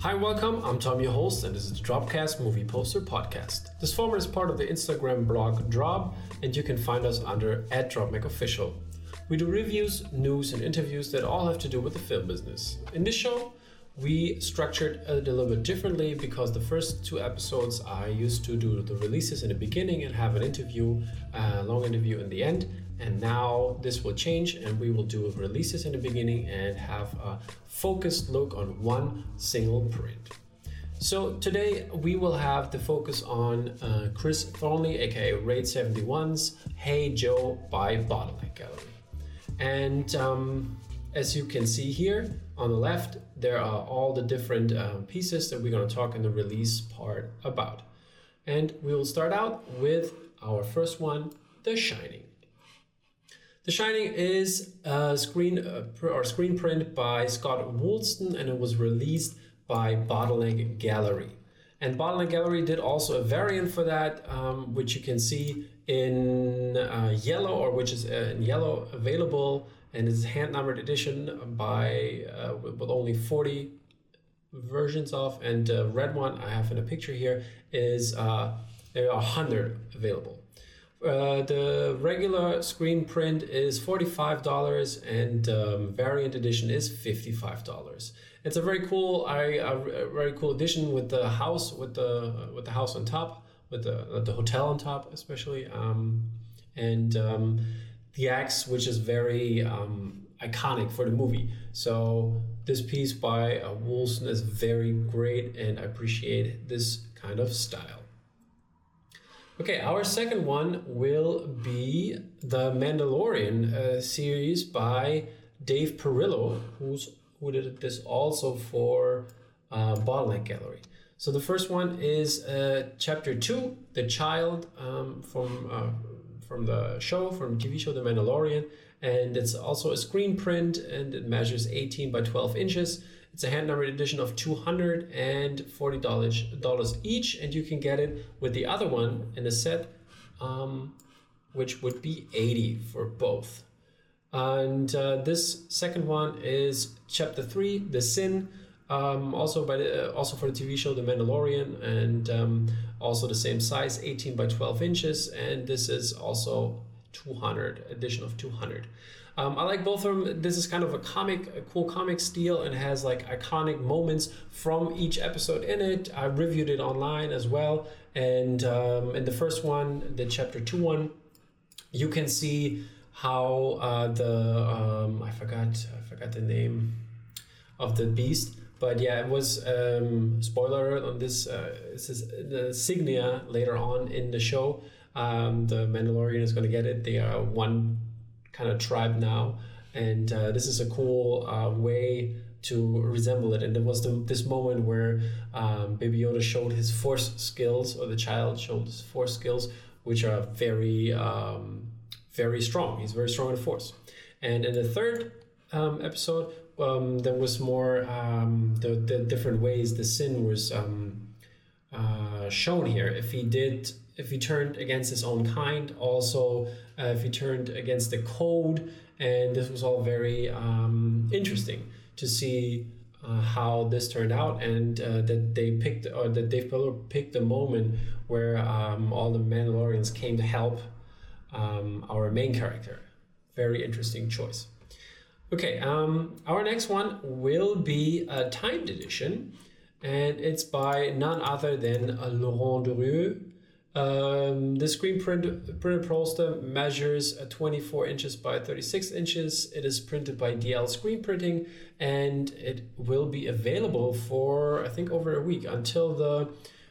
Hi, welcome. I'm Tom, your host, and this is the Dropcast Movie Poster Podcast. This format is part of the Instagram blog Drop, and you can find us under at DropMacOfficial. We do reviews, news, and interviews that all have to do with the film business. In this show, we structured it a little bit differently because the first two episodes I used to do the releases in the beginning and have an interview, a long interview in the end. And now this will change and we will do releases in the beginning and have a focused look on one single print. So today we will have the focus on uh, Chris Thornley, aka Raid 71's Hey Joe by Bottleneck Gallery. And um, as you can see here on the left, there are all the different uh, pieces that we're going to talk in the release part about. And we will start out with our first one, The Shining. The Shining is a screen uh, or screen print by Scott Woolston and it was released by Bottleneck Gallery. And Bottleneck Gallery did also a variant for that, um, which you can see in uh, yellow or which is uh, in yellow available and it's a hand numbered edition by uh, with only 40 versions of and the red one i have in a picture here is uh, there are 100 available uh, the regular screen print is $45 and um, variant edition is $55 it's a very cool I, a very cool edition with the house with the with the house on top with the, the hotel on top especially um, and um, the axe, which is very um, iconic for the movie. So this piece by uh, Woolston is very great, and I appreciate this kind of style. Okay, our second one will be the Mandalorian uh, series by Dave Perillo, who's who did this also for uh, Bottleneck Gallery. So the first one is uh, chapter two, the child um, from uh, from the show, from TV show The Mandalorian. And it's also a screen print and it measures 18 by 12 inches. It's a hand numbered edition of $240 each, and you can get it with the other one in a set, um, which would be 80 for both. And uh, this second one is chapter three, The Sin, um, also by the, uh, also for the TV show The Mandalorian, and um, also the same size, 18 by 12 inches, and this is also 200 edition of 200. Um, I like both of them. This is kind of a comic, a cool comic style, and has like iconic moments from each episode in it. I reviewed it online as well, and um, in the first one, the chapter two one, you can see how uh, the um, I forgot I forgot the name of the beast but yeah, it was um, spoiler on this. Uh, this is the Signia later on in the show. Um, the Mandalorian is going to get it. They are one kind of tribe now, and uh, this is a cool uh, way to resemble it. And there was the, this moment where um, Baby Yoda showed his force skills, or the child showed his force skills, which are very, um, very strong. He's very strong in force. And in the third um, episode, um, there was more um, the, the different ways the sin was um, uh, shown here. If he did, if he turned against his own kind, also if he turned against the code, and this was all very um, interesting to see uh, how this turned out, and uh, that they picked or that Dave Perillo picked the moment where um, all the Mandalorians came to help um, our main character. Very interesting choice. Okay, um, our next one will be a timed edition, and it's by none other than uh, Laurent Durieux. Um, the screen print, printed poster measures uh, 24 inches by 36 inches. It is printed by DL Screen Printing, and it will be available for I think over a week until the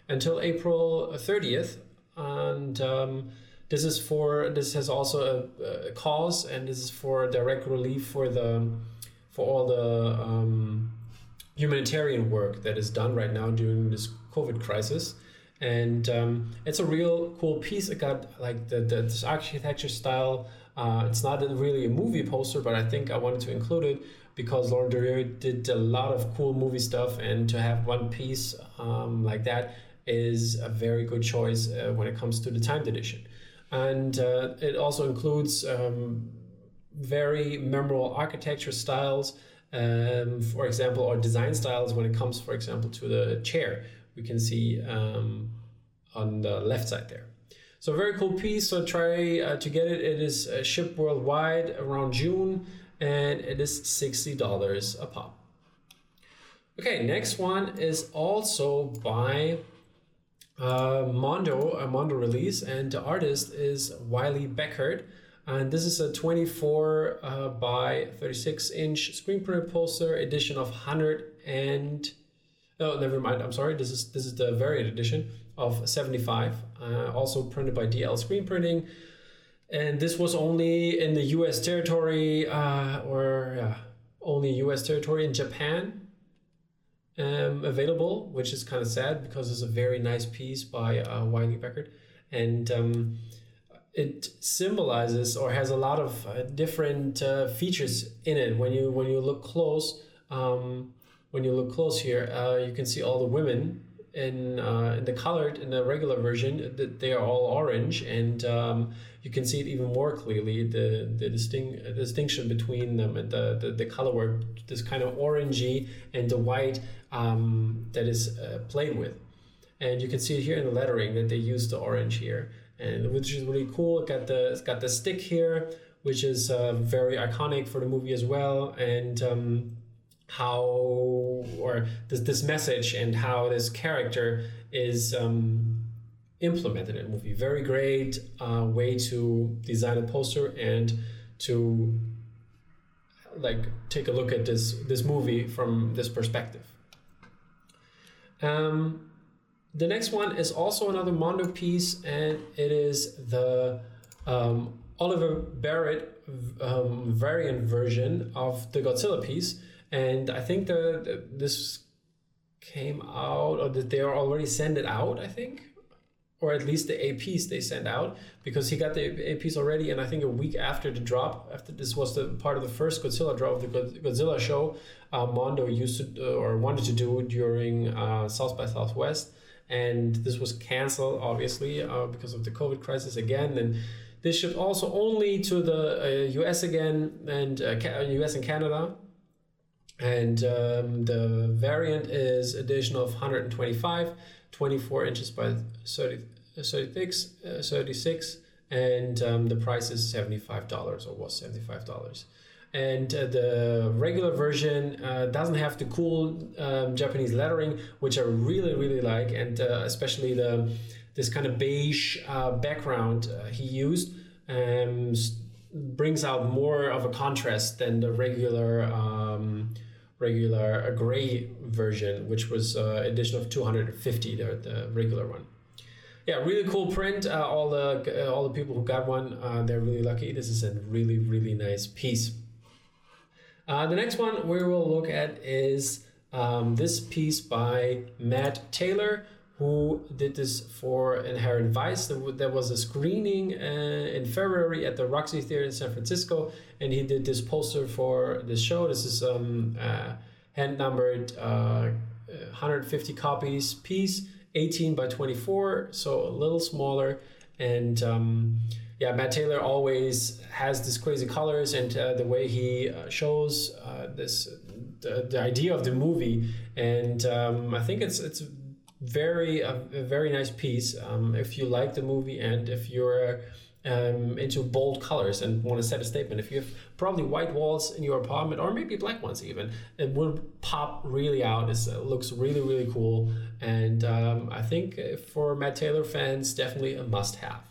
until April 30th. And um, this is for this has also a, a cause, and this is for direct relief for the for all the um, humanitarian work that is done right now during this COVID crisis. And um, it's a real cool piece. It got like the, the this architecture style. Uh, it's not really a movie poster, but I think I wanted to include it because Laurent Durieux did a lot of cool movie stuff, and to have one piece um, like that is a very good choice uh, when it comes to the timed edition and uh, it also includes um, very memorable architecture styles um, for example, or design styles when it comes, for example, to the chair. We can see um, on the left side there. So very cool piece. So try uh, to get it. It is uh, shipped worldwide around June, and it is sixty dollars a pop. Okay, next one is also by uh, Mondo, a Mondo release, and the artist is Wylie Beckert. And this is a 24 uh, by 36 inch screen printed poster edition of 100 and oh never mind. I'm sorry. This is this is the variant edition of 75 uh, also printed by DL Screen Printing. And this was only in the US territory uh, or only US territory. In Japan um, available which is kind of sad because it's a very nice piece by uh, Wylie Beckert and um, it symbolizes or has a lot of uh, different uh, features in it. When you when you look close, um, when you look close here, uh, you can see all the women in uh, in the colored in the regular version. That they are all orange, and um, you can see it even more clearly the the distinct distinction between them and the, the the color work. This kind of orangey and the white um, that is uh, played with, and you can see it here in the lettering that they use the orange here and which is really cool. It got the it's got the stick here, which is uh, very iconic for the movie as well, and um, how or this this message and how this character is um, implemented in the movie. Very great uh, way to design a poster and to like take a look at this this movie from this perspective. Um, the next one is also another Mondo piece, and it is the um, Oliver Barrett um, variant version of the Godzilla piece. And I think the, this came out, or that they are already sent it out. I think, or at least the APs they sent out because he got the APs already. And I think a week after the drop, after this was the part of the first Godzilla drop of the Godzilla show, uh, Mondo used to uh, or wanted to do during uh, South by Southwest and this was canceled obviously uh, because of the covid crisis again and this shipped also only to the uh, us again and uh, us and canada and um, the variant is edition of 125 24 inches by 30, 36 uh, 36 and um, the price is $75 or was $75 and uh, the regular version uh, doesn't have the cool um, Japanese lettering, which I really really like, and uh, especially the this kind of beige uh, background uh, he used um, brings out more of a contrast than the regular um, regular a gray version, which was edition of 250, the, the regular one yeah, really cool print. Uh, all the uh, all the people who got one, uh, they're really lucky. This is a really really nice piece. Uh, the next one we will look at is um, this piece by Matt Taylor, who did this for Inherent Vice. There was a screening uh, in February at the Roxy Theater in San Francisco, and he did this poster for this show. This is um, uh, hand numbered uh, 150 copies piece, 18 by 24, so a little smaller. And um, yeah, Matt Taylor always has these crazy colors and uh, the way he uh, shows uh, this the, the idea of the movie, and um, I think it's it's very a, a very nice piece. Um, if you like the movie and if you're um, into bold colors and want to set a statement, if you have probably white walls in your apartment or maybe black ones even, it will pop really out. It's, it looks really really cool, and um, I think for Matt Taylor fans, definitely a must have.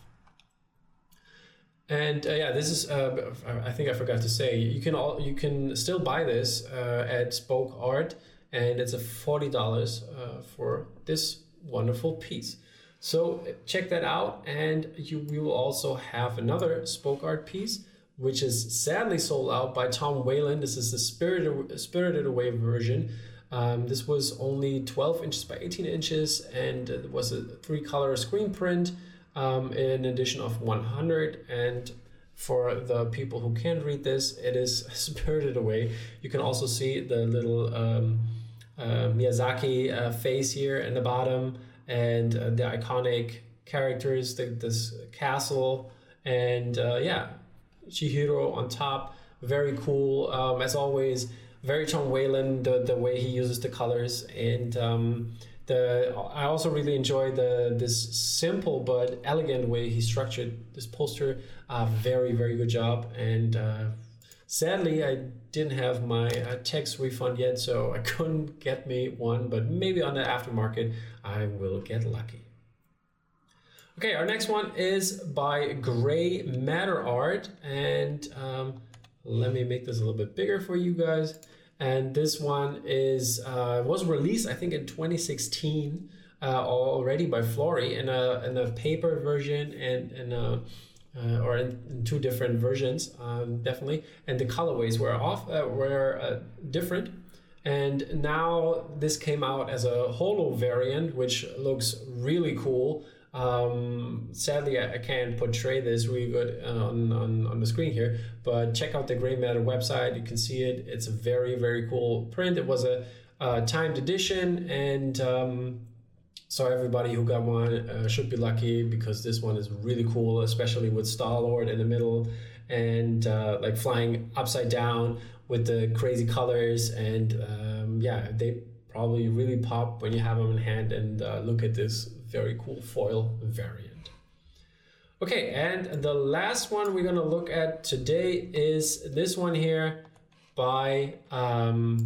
And uh, yeah, this is. Uh, I think I forgot to say you can all you can still buy this uh, at Spoke Art, and it's a forty dollars uh, for this wonderful piece. So check that out, and you we will also have another Spoke Art piece, which is sadly sold out by Tom Whalen. This is the Spirited Spirited Away version. Um, this was only 12 inches by 18 inches, and it was a three color screen print um, in an edition of 100 and for the people who can't read this it is spirited away you can also see the little um, uh, miyazaki uh, face here in the bottom and uh, the iconic characters the, this castle and uh, yeah chihiro on top very cool um, as always very Tom Whalen the the way he uses the colors and. Um, the, I also really enjoy the this simple but elegant way he structured this poster. Uh, very very good job. And uh, sadly, I didn't have my uh, tax refund yet, so I couldn't get me one. But maybe on the aftermarket, I will get lucky. Okay, our next one is by Gray Matter Art, and um, let me make this a little bit bigger for you guys and this one is uh, was released I think in 2016 uh, already by Florey in a in a paper version and in a uh, or in, in, two different versions um, definitely. And the colorways were off uh, were uh, different. And now this came out as a holo variant which looks really cool um, sadly, I, I, can't portray this really good uh, on, on, on the screen here, but check out the Gray Matter website. You can see it. It's a very, very cool print. It was a, a timed edition, and um, so everybody who got one uh, should be lucky because this one is really cool, especially with Star Lord in the middle and uh, like flying upside down with the crazy colors. And um, yeah, they probably really pop when you have them in hand and uh, look at this very cool foil variant. Okay, and the last one we're gonna look at today is this one here by um,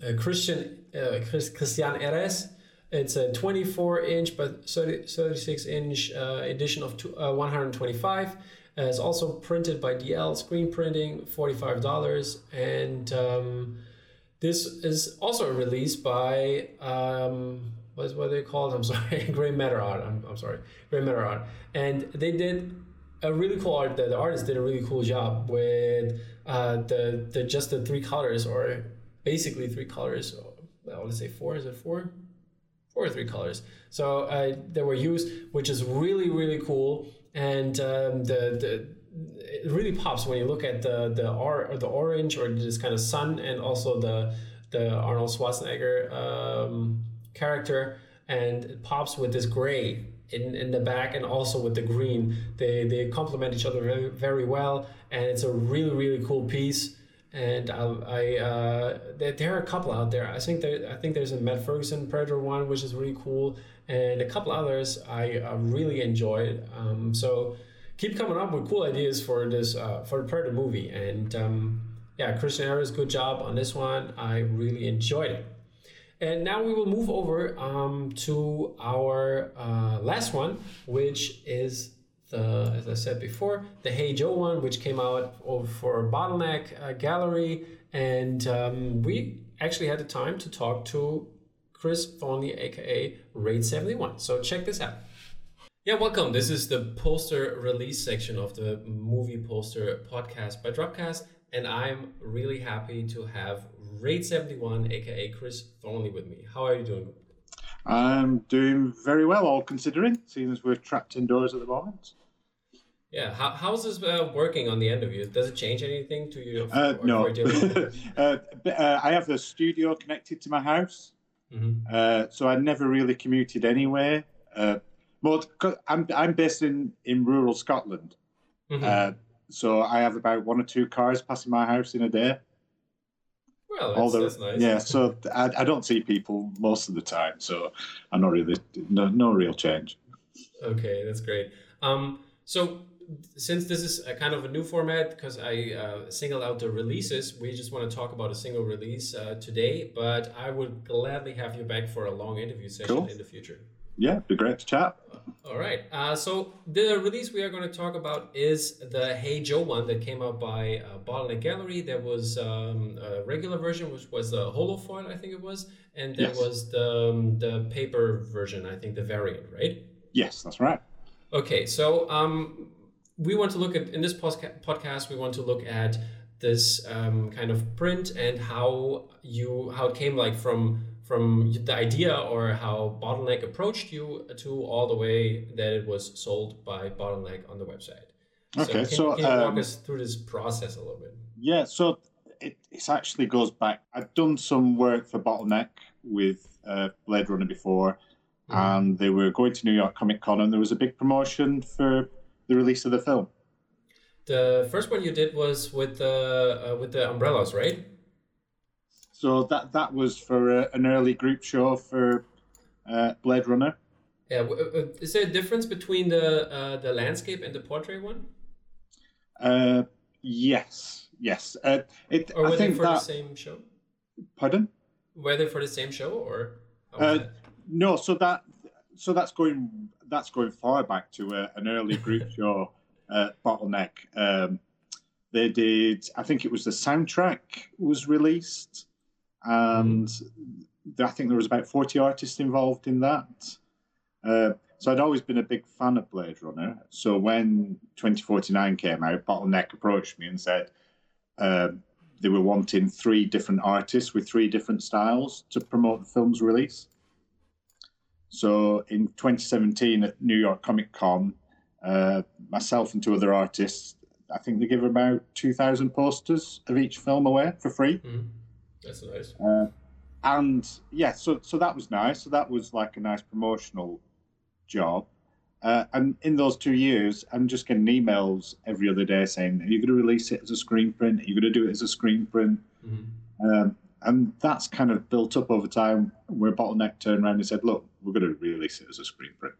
uh, Christian uh, Cristian Eres. It's a 24 inch but 30, 36 inch uh, edition of two, uh, 125. Uh, it's also printed by DL Screen Printing, $45. And um, this is also released by um, what's what they called? I'm sorry, Gray Matter Art. I'm, I'm sorry, Gray Matter Art, and they did a really cool art. The, the artist did a really cool job with uh, the the just the three colors, or basically three colors. I let's say four. Is it four? Four or three colors. So uh, they were used, which is really really cool, and um, the the it really pops when you look at the the or, or the orange or this kind of sun and also the the Arnold Schwarzenegger um, character and it pops with this gray in, in the back and also with the green. They, they complement each other very, very well and it's a really, really cool piece. And I, I uh, there, there, are a couple out there. I think there, I think there's a Matt Ferguson Predator one, which is really cool, and a couple others I, I really enjoyed. Um, so keep coming up with cool ideas for this uh, for the Predator movie. And um, yeah, Cristian Eres, good job on this one. I really enjoyed it. And now we will move over um, to our uh, last one, which is the, as I said before, the Hey Joe one, which came out for Bottleneck uh, Gallery. And um, we actually had the time to talk to Chris Thornley, aka Raid 71. So check this out. Yeah, welcome. This is the poster release section of the movie poster podcast by Dropcast. And I'm really happy to have Raid 71, aka Chris Thornley, with me. How are you doing? I'm doing very well, all considering, seeing as we're trapped indoors at the moment. Yeah, How, how's this uh, working on the end of you? Does it change anything to you? Uh, no. uh, uh, I have a studio connected to my house, mm-hmm. Uh, so I never really commuted anywhere. Uh, more, I'm, I'm based in, in rural Scotland, mm-hmm. so I have about one or two cars passing my house in a day. Well, that's, Although, that's nice. Yeah, so I, I don't see people most of the time, so I'm not really no, no real change. Okay, that's great. Um, so since this is a kind of a new format, because I uh, singled out the releases, we just want to talk about a single release uh, today. But I would gladly have you back for a long interview session cool. in the future. Yeah, be great to chat. All right. Uh, so the release we are going to talk about is the Hey Joe one that came out by uh, Bottleneck Gallery. There was um, a regular version, which was the holofoil, I think it was, and there yes. was the um, the paper version, I think the variant, right? Yes, that's right. Okay, so um, we want to look at in this podcast. We want to look at this um, kind of print and how you how it came like from from the idea or how Bottleneck approached you to all the way that it was sold by Bottleneck on the website. Okay, so, can, so can you um, walk us through this process a little bit? Yeah, so it, it actually goes back. I've done some work for Bottleneck with uh, Blade Runner before, mm-hmm. and they were going to New York Comic Con, and there was a big promotion for the release of the film. The first one you did was with the uh, with the umbrellas, right? So that that was for a, an early group show for uh, Blade Runner. Yeah, uh, is there a difference between the uh, the landscape and the portrait one? Uh, yes, yes. Uh, it, or were I think they for that, the same show? Pardon? Were they for the same show or? Uh, no, so that so that's going that's going far back to uh, an early group show, uh, Bottleneck. Um, they did, I think it was the soundtrack was released, and mm. I think there was about forty artists involved in that. Uh, so I'd always been a big fan of Blade Runner. So when 2049 came out, Bottleneck approached me and said uh, they were wanting three different artists with three different styles to promote the film's release. So in 2017 at New York Comic Con, uh, myself and two other artists, I think they give about 2,000 posters of each film away for free. Mm. That's nice. Uh, and yeah, so so that was nice. So that was like a nice promotional job. Uh, and in those two years, I'm just getting emails every other day saying, "Are you going to release it as a screen print? Are you going to do it as a screen print?" Mm-hmm. Um, and that's kind of built up over time where bottleneck turned around and said look we're going to release it as a screen print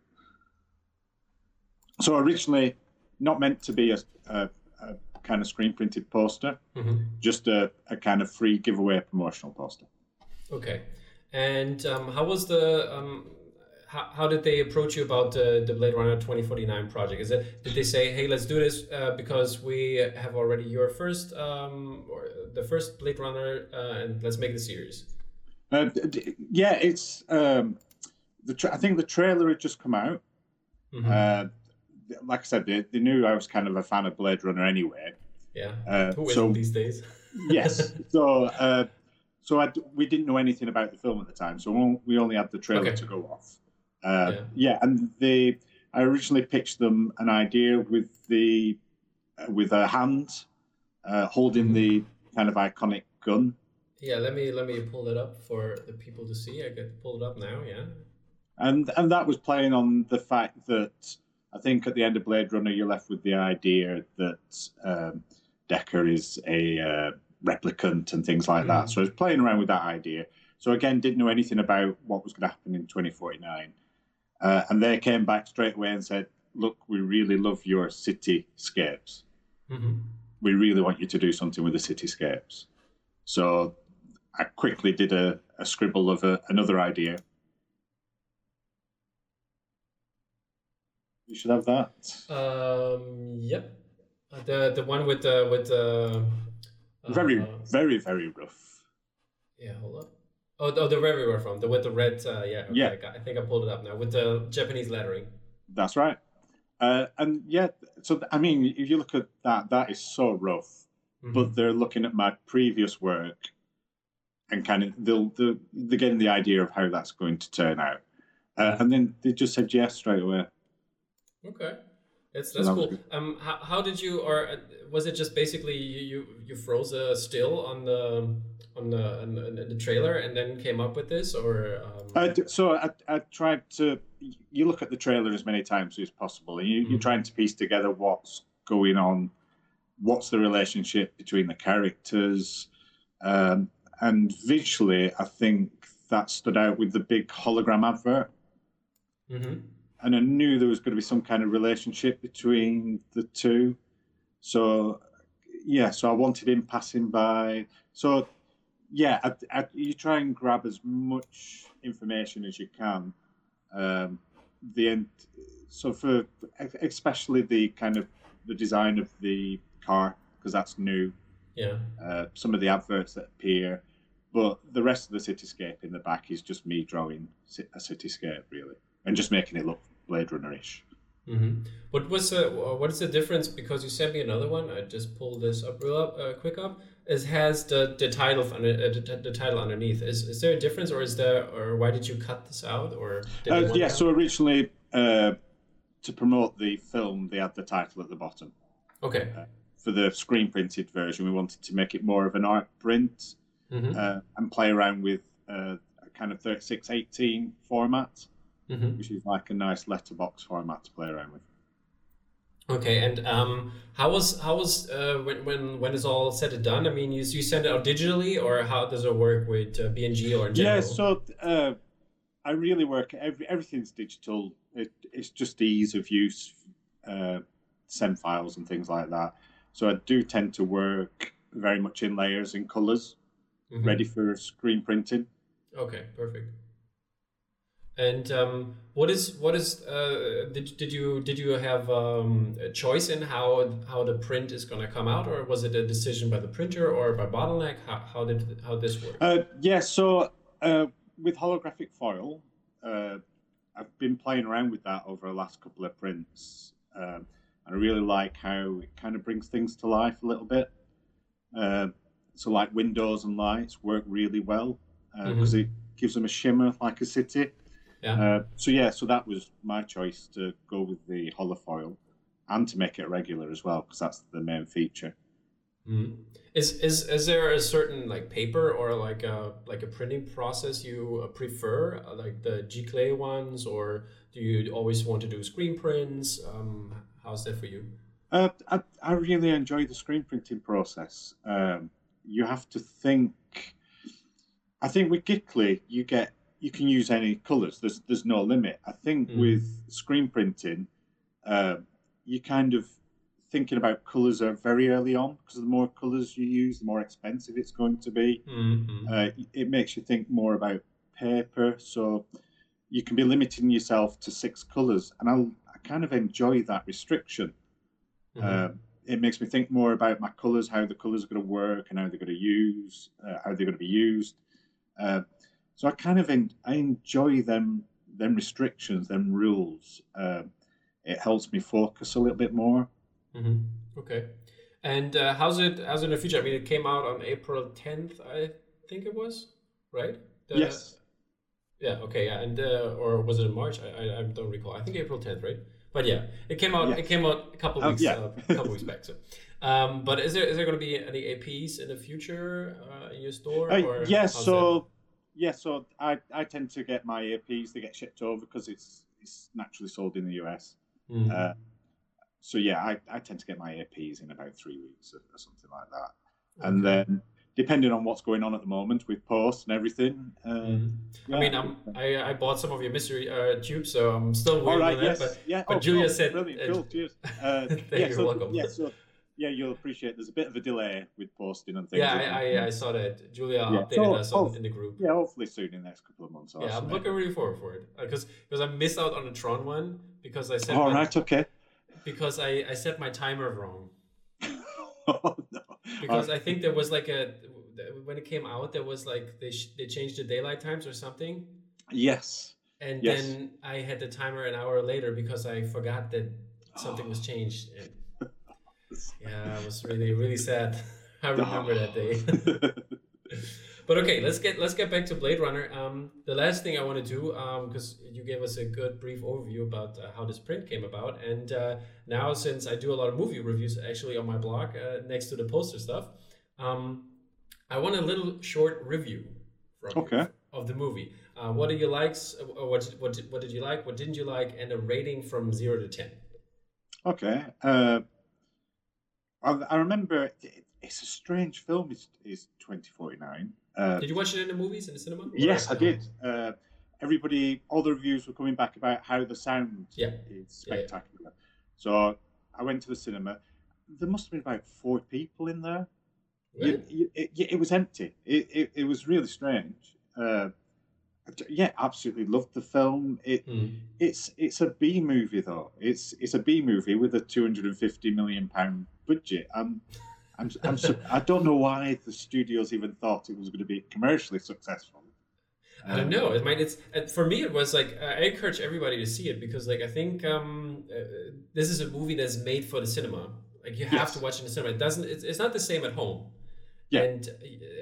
so originally not meant to be a, a, a kind of screen printed poster mm-hmm. just a, a, kind of free giveaway promotional poster okay and um, how was the um, how, how did they approach you about the, the Blade Runner 2049 project? Is it did they say, hey, let's do this uh, because we have already your first um, or the first Blade Runner uh, and let's make the series? Uh, yeah, it's um, the tra- I think the trailer had just come out. Mm-hmm. Like I said, they, they knew I was kind of a fan of Blade Runner anyway. Yeah, uh, who isn't these days? yes, so uh, so I, we didn't know anything about the film at the time, so we only had the trailer okay. to go off. Uh, yeah. yeah. and they I originally pitched them an idea with the uh, with a hand uh, holding mm-hmm. the kind of iconic gun. Yeah, let me let me pull it up for the people to see. I get pulled up now. Yeah, and and that was playing on the fact that I think at the end of Blade Runner you're left with the idea that um, Deckard is a uh, replicant and things like mm. that. So I was playing around with that idea. So again, didn't know anything about what was going to happen in 2049. Uh, and they came back straight away and said, "Look, we really love your cityscapes. Mm-hmm. We really want you to do something with the cityscapes." So I quickly did a, a scribble of a, another idea. You should have that. Um, yep, the the one with the with the uh, very very very rough. Yeah, hold on. Oh, oh, the we were from, the with the red. Uh, yeah, okay, yeah. I, I, think I pulled it up now with the Japanese lettering. That's right. Uh, and yeah, so I mean, if you look at that, that is so rough. Mm-hmm. But they're looking at my previous work, and kind of they'll they're, they're getting the idea of how that's going to turn out, uh, and then they just said yes straight away. Okay. That's that's cool. Um, how, how did you, or uh, was it just basically you you, froze a still on the on the, on the, the trailer and then came up with this, or? Um... Uh, so I, I tried to. You look at the trailer as many times as possible, and you, mm-hmm. you're trying to piece together what's going on, what's the relationship between the characters, um, and visually, I think that stood out with the big hologram advert. Mm-hmm and I knew there was going to be some kind of relationship between the two. So, yeah, so I wanted him passing by. So, yeah, I, I, you try and grab as much information as you can. Um, the end, so for especially the kind of the design of the car because that's new. Yeah. Uh, some of the adverts that appear, but the rest of the cityscape in the back is just me drawing a cityscape really, and just making it look Blade Runner-ish. Mm-hmm. What was the what is the difference? Because you sent me another one. I just pulled this up real up, uh, quick up. It has the the title uh, the, the, title underneath. Is is there a difference, or is there, or why did you cut this out, or uh, yeah? So originally, uh, to promote the film, they had the title at the bottom. Okay. Uh, for the screen printed version, we wanted to make it more of an art print mm-hmm. Uh, and play around with a kind of 3618 format mm-hmm. which is like a nice letterbox format to play around with. Okay, and um, how was how was uh, when when when is all said and done? I mean, you you send it out digitally, or how does it work with uh, BNG or general? Yeah, so uh, I really work. Every, everything's digital. It, it's just the ease of use, uh, send files and things like that. So I do tend to work very much in layers and colors, mm-hmm. ready for screen printing. Okay, perfect. And um, what is what is uh, did did you did you have um, a choice in how how the print is going to come out, or was it a decision by the printer or by bottleneck? How, how did how this work? Uh, yeah, so uh, with holographic foil, uh, I've been playing around with that over the last couple of prints. Um, I really like how it kind of brings things to life a little bit. Uh, so, like windows and lights work really well because uh, mm-hmm. it gives them a shimmer like a city. Yeah. Uh, so yeah, so that was my choice to go with the holofoil and to make it regular as well because that's the main feature. Mm. Is is is there a certain like paper or like a like a printing process you uh, prefer, uh, like the giclée ones, or do you always want to do screen prints? Um, how's that for you? Uh, I I really enjoy the screen printing process. Um, you have to think. I think with giclée you get you can use any colors. There's there's no limit. I think mm. with screen printing, uh, you kind of thinking about colors are very early on because the more colors you use, the more expensive it's going to be. Mm-hmm. Uh, it makes you think more about paper, so you can be limiting yourself to six colors, and I, I kind of enjoy that restriction. Mm-hmm. Uh, it makes me think more about my colors, how the colors are going to work, and how they're going to use, uh, how they're going to be used. So I kind of en- I enjoy them them restrictions, them rules. Uh, it helps me focus a little bit more. Mm-hmm. Okay. And uh, how's it? How's it in the future? I mean, it came out on April tenth, I think it was, right? The, yes. Yeah. Okay. Yeah. And uh, or was it in March? I, I, I don't recall. I think April tenth, right? But yeah, it came out. Yes. It came out a couple oh, weeks. yeah. uh, a couple weeks back. So, um, but is there is there going to be any APs in the future uh, in your store? Uh, or yes. So yeah, so I, I tend to get my APs. They get shipped over because it's it's naturally sold in the US. Mm-hmm. Uh, so yeah, I, I tend to get my APs in about three weeks or, or something like that. Okay. And then depending on what's going on at the moment with posts and everything. Uh, mm-hmm. yeah. I mean, I'm, I I bought some of your mystery uh, tubes, so I'm still waiting right, yes. that. But, yeah. but oh, Julia cool. said, brilliant, uh, cool, cheers. Uh, Thank yeah, you, so, welcome. Yeah, so yeah, you'll appreciate. There's a bit of a delay with posting and things. Yeah, I, I, I, saw that. Julia yeah. updated so, us on, in the group. Yeah, hopefully soon in the next couple of months. Yeah, I'm looking really forward for it because uh, because I missed out on the Tron one because I said. All my, right, okay. Because I I set my timer wrong. oh no! Because right. I think there was like a when it came out there was like they sh- they changed the daylight times or something. Yes. And yes. then I had the timer an hour later because I forgot that something was changed. And, yeah, it was really really sad. I remember that day. but okay, let's get let's get back to Blade Runner. Um, the last thing I want to do, because um, you gave us a good brief overview about uh, how this print came about, and uh, now since I do a lot of movie reviews actually on my blog uh, next to the poster stuff, um, I want a little short review from okay. of the movie. Uh, what did you likes? Uh, what what what did you like? What didn't you like? And a rating from zero to ten. Okay. I, I remember it, it's a strange film. It's, it's 2049. Uh, did you watch it in the movies in the cinema? Yes, I did. Uh, everybody, all the reviews were coming back about how the sound yeah. is spectacular. Yeah, yeah. So I went to the cinema. There must have been about four people in there. Really? You, you, it, it, was empty. It, it, it was really strange. Uh, yeah, absolutely loved the film. It mm. it's it's a B movie though. It's it's a B movie with a two hundred and fifty million pound budget. I'm, I'm, I'm I don't know why the studios even thought it was going to be commercially successful. I don't know. I mean, it's for me. It was like I encourage everybody to see it because, like, I think um, uh, this is a movie that's made for the cinema. Like, you have yes. to watch it in the cinema. It doesn't. It's, it's not the same at home. Yeah. And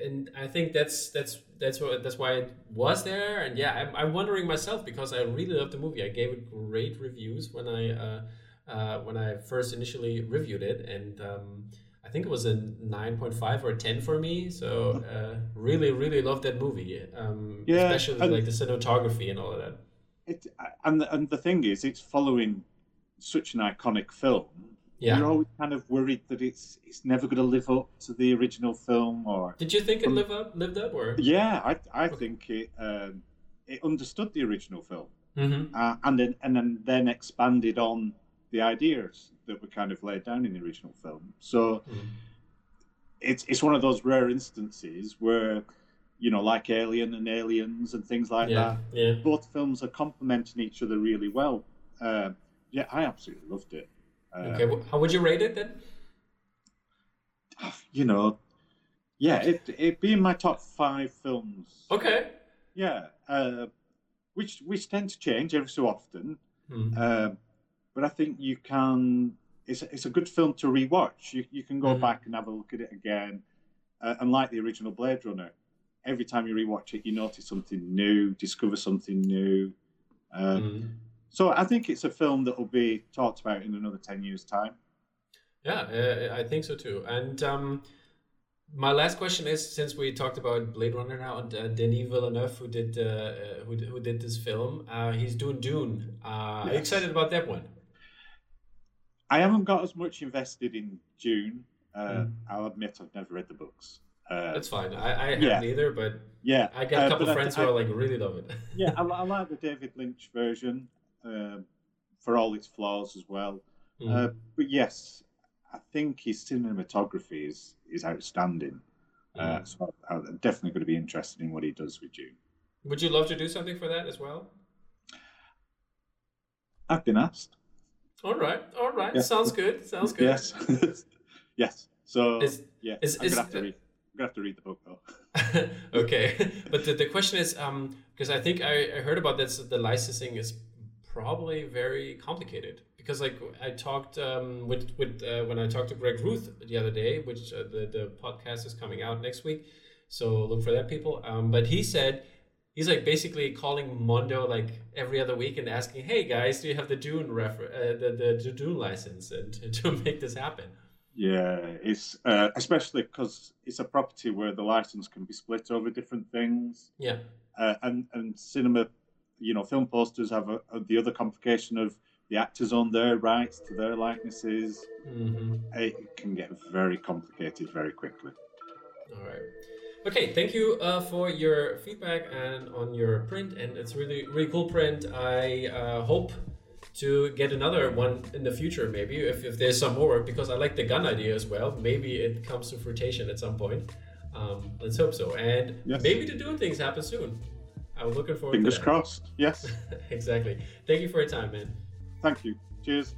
and I think that's that's that's what that's why it was there. And yeah, I'm, I'm wondering myself because I really loved the movie. I gave it great reviews when I uh, uh, when I first initially reviewed it, and um, I think it was a nine point five or ten for me. So uh, really, really loved that movie. Um, yeah, especially like the cinematography and all of that. It and and the thing is, it's following such an iconic film, yeah. you're always kind of worried that it's it's never going to live up to the original film. Or did you think it lived up? Lived up, or yeah, I I okay. think it um, it understood the original film, mm-hmm. uh, and then and then then expanded on the ideas that were kind of laid down in the original film. So. Mm-hmm. It's, it's one of those rare instances where you know, like Alien and Aliens and things like yeah, that. Yeah. Both films are complementing each other really well. Uh, yeah, I absolutely loved it. Uh, okay, how would you rate it then? You know, yeah, it it be in my top five films. Okay. Yeah, uh, which which tend to change every so often, mm. uh, but I think you can. It's it's a good film to rewatch. You you can go mm. back and have a look at it again, uh, and like the original Blade Runner, every time you rewatch it, you notice something new, discover something new. Um, mm. So I think it's a film that will be talked about in another ten years' time. Yeah, uh, I think so too. And um, my last question is, since we talked about Blade Runner now, and uh, Denis Villeneuve, who did uh, uh who, who did this film, uh, he's doing Dune. Uh, yes. Are you excited about that one? I haven't got as much invested in Dune. Mm. I'll admit I've never read the books. Uh, That's fine. I, I haven't yeah. either, but yeah, I got a couple uh, friends I, who are like really love it. yeah, I, I, like the David Lynch version uh, for all its flaws as well. Mm. but yes, I think his cinematography is is outstanding. Mm. so I'm definitely going to be interested in what he does with you. Would you love to do something for that as well? I've been asked. All right, all right. Yes. Sounds good. Sounds good. Yes, yes. So is, yeah, is, I'm is, gonna have to read I'm gonna have to read the book though. okay, but the, the question is, um, because I think I, I heard about this, the licensing is probably very complicated. Because like I talked um, with with uh, when I talked to Greg Ruth the other day, which uh, the the podcast is coming out next week, so look for that, people. Um, but he said he's like basically calling Mondo like every other week and asking, "Hey guys, do you have the Dune refer uh, the, the Dune license and to make this happen?" Yeah, it's uh, especially because it's a property where the license can be split over different things. Yeah, uh, and and cinema, you know, film posters have a, a, the other complication of the actors own their rights to their likenesses. Mm-hmm. It can get very complicated very quickly. All right. Okay, thank you uh, for your feedback and on your print, and it's really really cool print. I uh, hope to get another one in the future, maybe if, if there's some more, because I like the gun idea as well. Maybe it comes to fruition at some point. Um, let's hope so. And yes. maybe the Dune things happen soon. I'm looking forward Fingers crossed. Yes. exactly. Thank you for your time, man. Thank you. Cheers.